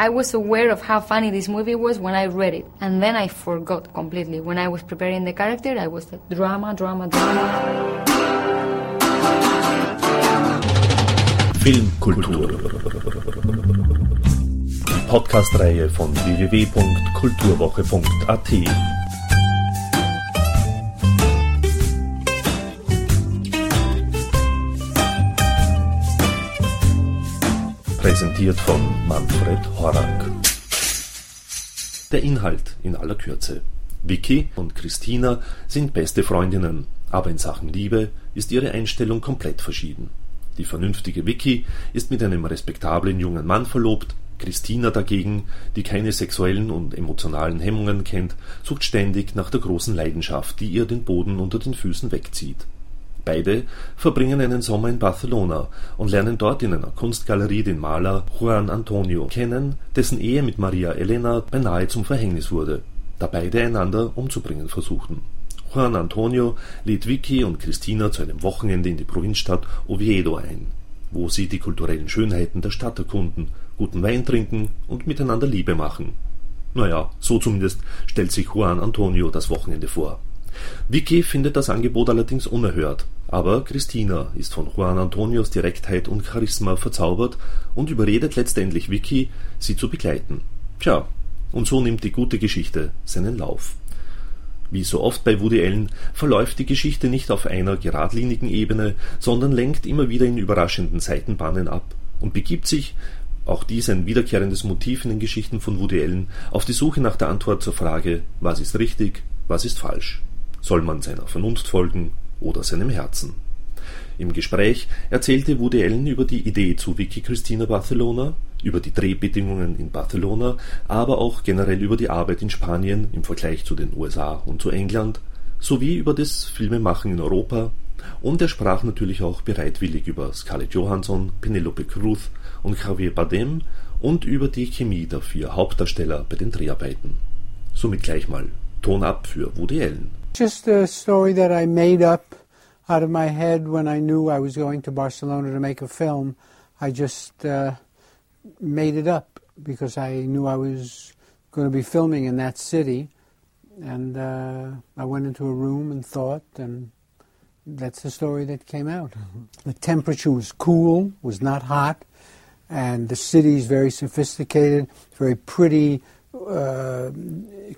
I was aware of how funny this movie was when I read it, and then I forgot completely. When I was preparing the character, I was like drama, drama, drama. Filmkultur. Podcast-Reihe von www.kulturwoche.at. Präsentiert von Manfred Horak. Der Inhalt in aller Kürze. Vicky und Christina sind beste Freundinnen, aber in Sachen Liebe ist ihre Einstellung komplett verschieden. Die vernünftige Vicky ist mit einem respektablen jungen Mann verlobt, Christina dagegen, die keine sexuellen und emotionalen Hemmungen kennt, sucht ständig nach der großen Leidenschaft, die ihr den Boden unter den Füßen wegzieht. Beide verbringen einen Sommer in Barcelona und lernen dort in einer Kunstgalerie den Maler Juan Antonio kennen, dessen Ehe mit Maria Elena beinahe zum Verhängnis wurde, da beide einander umzubringen versuchten. Juan Antonio lädt Vicky und Christina zu einem Wochenende in die Provinzstadt Oviedo ein, wo sie die kulturellen Schönheiten der Stadt erkunden, guten Wein trinken und miteinander Liebe machen. Naja, so zumindest stellt sich Juan Antonio das Wochenende vor. Vicky findet das Angebot allerdings unerhört, aber Christina ist von Juan Antonios Direktheit und Charisma verzaubert und überredet letztendlich Vicky, sie zu begleiten. Tja, und so nimmt die gute Geschichte seinen Lauf. Wie so oft bei Woody Allen verläuft die Geschichte nicht auf einer geradlinigen Ebene, sondern lenkt immer wieder in überraschenden Seitenbahnen ab und begibt sich, auch dies ein wiederkehrendes Motiv in den Geschichten von Woody Allen, auf die Suche nach der Antwort zur Frage, was ist richtig, was ist falsch. Soll man seiner Vernunft folgen oder seinem Herzen? Im Gespräch erzählte Woody Allen über die Idee zu Vicky Cristina Barcelona, über die Drehbedingungen in Barcelona, aber auch generell über die Arbeit in Spanien im Vergleich zu den USA und zu England, sowie über das Filmemachen in Europa, und er sprach natürlich auch bereitwillig über Scarlett Johansson, Penelope Cruz und Javier Bardem und über die Chemie der vier Hauptdarsteller bei den Dreharbeiten. Somit gleich mal Ton ab für Woody Allen. Just a story that I made up out of my head when I knew I was going to Barcelona to make a film. I just uh, made it up because I knew I was going to be filming in that city. And uh, I went into a room and thought, and that's the story that came out. The temperature was cool, was not hot, and the city is very sophisticated, very pretty, uh,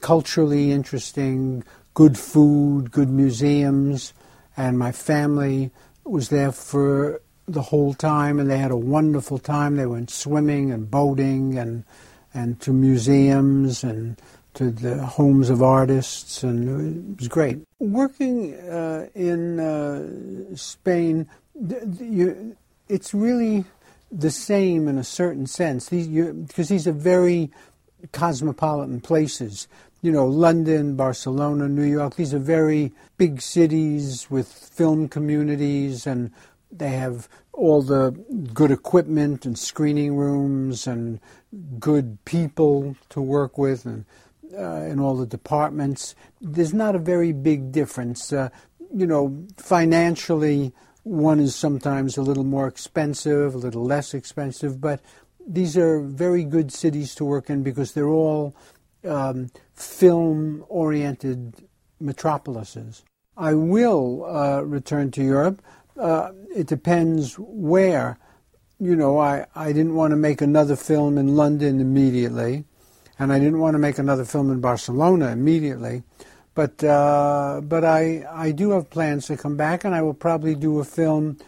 culturally interesting, good food, good museums, and my family was there for the whole time, and they had a wonderful time. They went swimming and boating and and to museums and to the homes of artists, and it was great. Working uh, in uh, Spain, you, it's really the same in a certain sense. These, because these are very cosmopolitan places. You know, London, Barcelona, New York, these are very big cities with film communities and they have all the good equipment and screening rooms and good people to work with and uh, in all the departments. There's not a very big difference. Uh, you know, financially, one is sometimes a little more expensive, a little less expensive, but these are very good cities to work in because they're all um, film oriented metropolises. I will uh, return to Europe uh, it depends where. You know, I, I didn't want to make another film in London immediately, and I didn't want to make another film in Barcelona immediately. But uh, but I I do have plans to come back, and I will probably do a film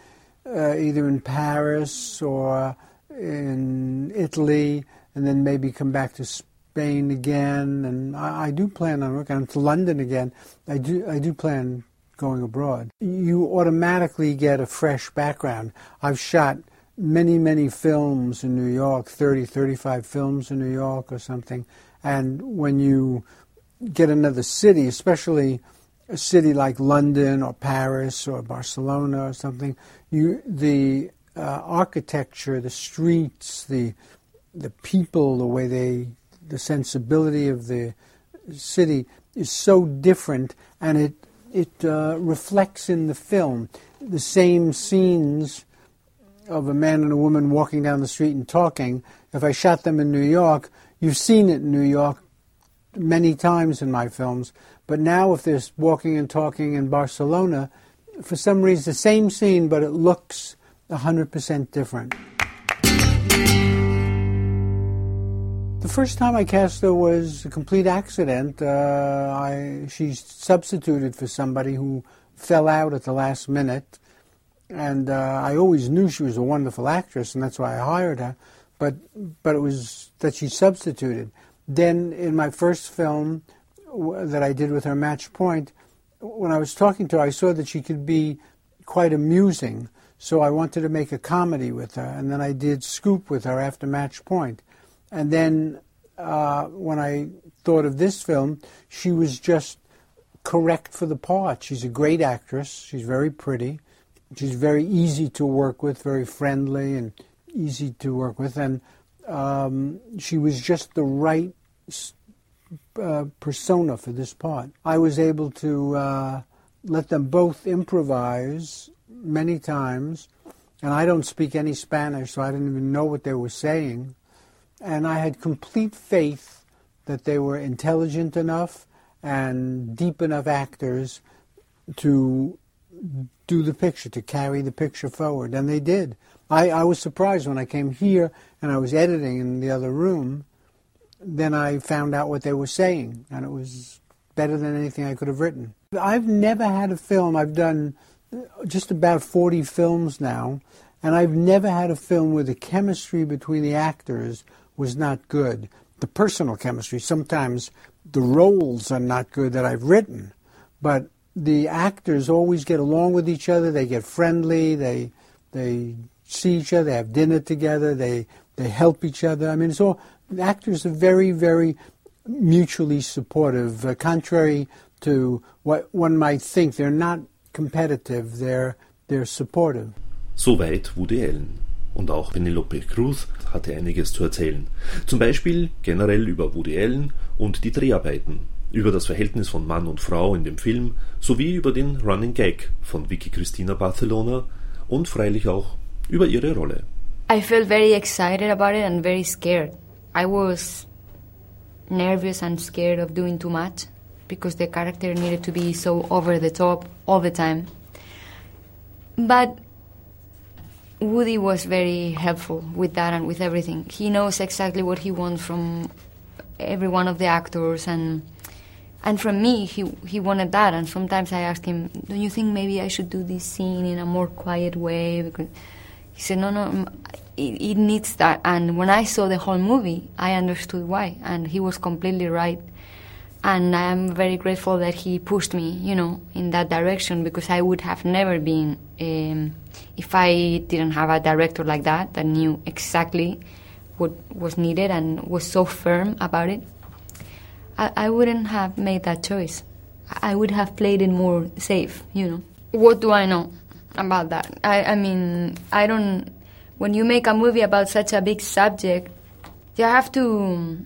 uh, either in Paris or in Italy, and then maybe come back to Spain again. And I, I do plan on working to London again. I do I do plan going abroad. You automatically get a fresh background. I've shot many, many films in New York, 30, 35 films in New York or something. And when you get another city, especially a city like London or Paris or Barcelona or something, you the uh, architecture, the streets, the the people, the way they, the sensibility of the city is so different, and it it uh, reflects in the film the same scenes of a man and a woman walking down the street and talking if I shot them in New York, you've seen it in New York many times in my films. But now, if there's walking and talking in Barcelona, for some reason, the same scene, but it looks 100% different. The first time I cast her was a complete accident. Uh, I, she substituted for somebody who fell out at the last minute. And uh, I always knew she was a wonderful actress, and that's why I hired her. But, but it was that she substituted. Then, in my first film that I did with her, Match Point, when I was talking to her, I saw that she could be quite amusing. So I wanted to make a comedy with her. And then I did Scoop with her after Match Point. And then uh, when I thought of this film, she was just correct for the part. She's a great actress. She's very pretty. She's very easy to work with, very friendly and easy to work with. And um, she was just the right uh, persona for this part. I was able to uh, let them both improvise many times. And I don't speak any Spanish, so I didn't even know what they were saying and I had complete faith that they were intelligent enough and deep enough actors to do the picture, to carry the picture forward. And they did. I, I was surprised when I came here and I was editing in the other room. Then I found out what they were saying, and it was better than anything I could have written. I've never had a film, I've done uh, just about 40 films now, and I've never had a film where the chemistry between the actors was not good. The personal chemistry, sometimes the roles are not good that I've written, but the actors always get along with each other. They get friendly. They they see each other. They have dinner together. They they help each other. I mean, it's all actors are very very mutually supportive. Uh, contrary to what one might think, they're not competitive. They're they're supportive. Soweit Woody Allen. Und auch Penelope Cruz hatte einiges zu erzählen. Zum Beispiel generell über Woody Allen und die Dreharbeiten, über das Verhältnis von Mann und Frau in dem Film sowie über den Running Gag von Vicky Cristina Barcelona und freilich auch über ihre Rolle. I felt very excited about it and very scared. I was nervous and scared of doing too much because the character needed to be so over the top all the time. But Woody was very helpful with that and with everything. He knows exactly what he wants from every one of the actors and and from me he he wanted that and sometimes I asked him, "Don't you think maybe I should do this scene in a more quiet way?" Because he said, "No, no, it, it needs that." And when I saw the whole movie, I understood why, and he was completely right. And I am very grateful that he pushed me, you know, in that direction because I would have never been. Um, if I didn't have a director like that that knew exactly what was needed and was so firm about it, I, I wouldn't have made that choice. I would have played it more safe, you know. What do I know about that? I, I mean, I don't. When you make a movie about such a big subject, you have to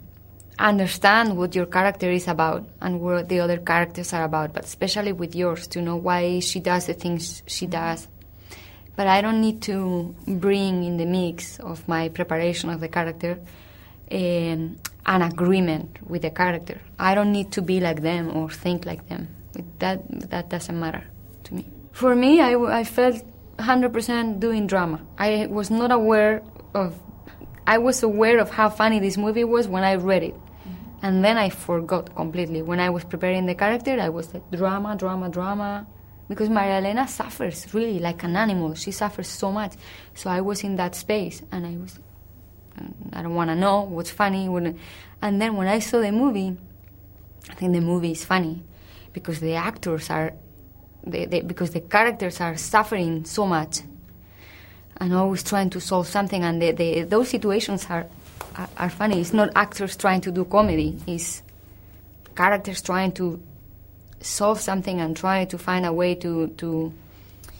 understand what your character is about and what the other characters are about, but especially with yours, to know why she does the things she does but I don't need to bring in the mix of my preparation of the character um, an agreement with the character. I don't need to be like them or think like them. That that doesn't matter to me. For me, I, I felt 100% doing drama. I was not aware of. I was aware of how funny this movie was when I read it. And then I forgot completely. When I was preparing the character, I was like, drama, drama, drama because Maria Elena suffers really like an animal. She suffers so much. So I was in that space and I was, I don't want to know what's funny. And then when I saw the movie, I think the movie is funny because the actors are, they, they, because the characters are suffering so much and always trying to solve something. And the, the, those situations are, are, are funny. It's not actors trying to do comedy. It's characters trying to solve something and try to find a way to to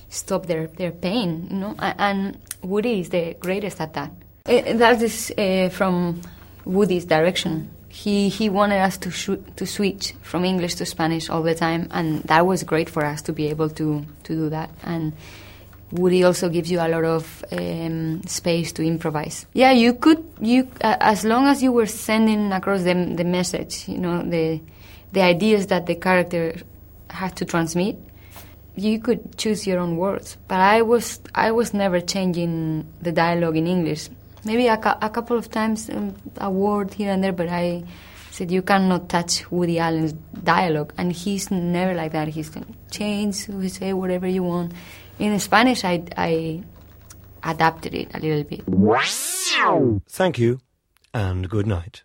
stop their their pain. You know, and Woody is the greatest at that. That is uh, from Woody's direction. He he wanted us to sh- to switch from English to Spanish all the time, and that was great for us to be able to to do that. And Woody also gives you a lot of um, space to improvise. Yeah, you could you uh, as long as you were sending across the the message, you know the the ideas that the character had to transmit. You could choose your own words, but I was I was never changing the dialogue in English. Maybe a, a couple of times um, a word here and there, but I said you cannot touch Woody Allen's dialogue, and he's never like that. He's change, he say whatever you want. In Spanish, I, I adapted it a little bit. Thank you, and good night.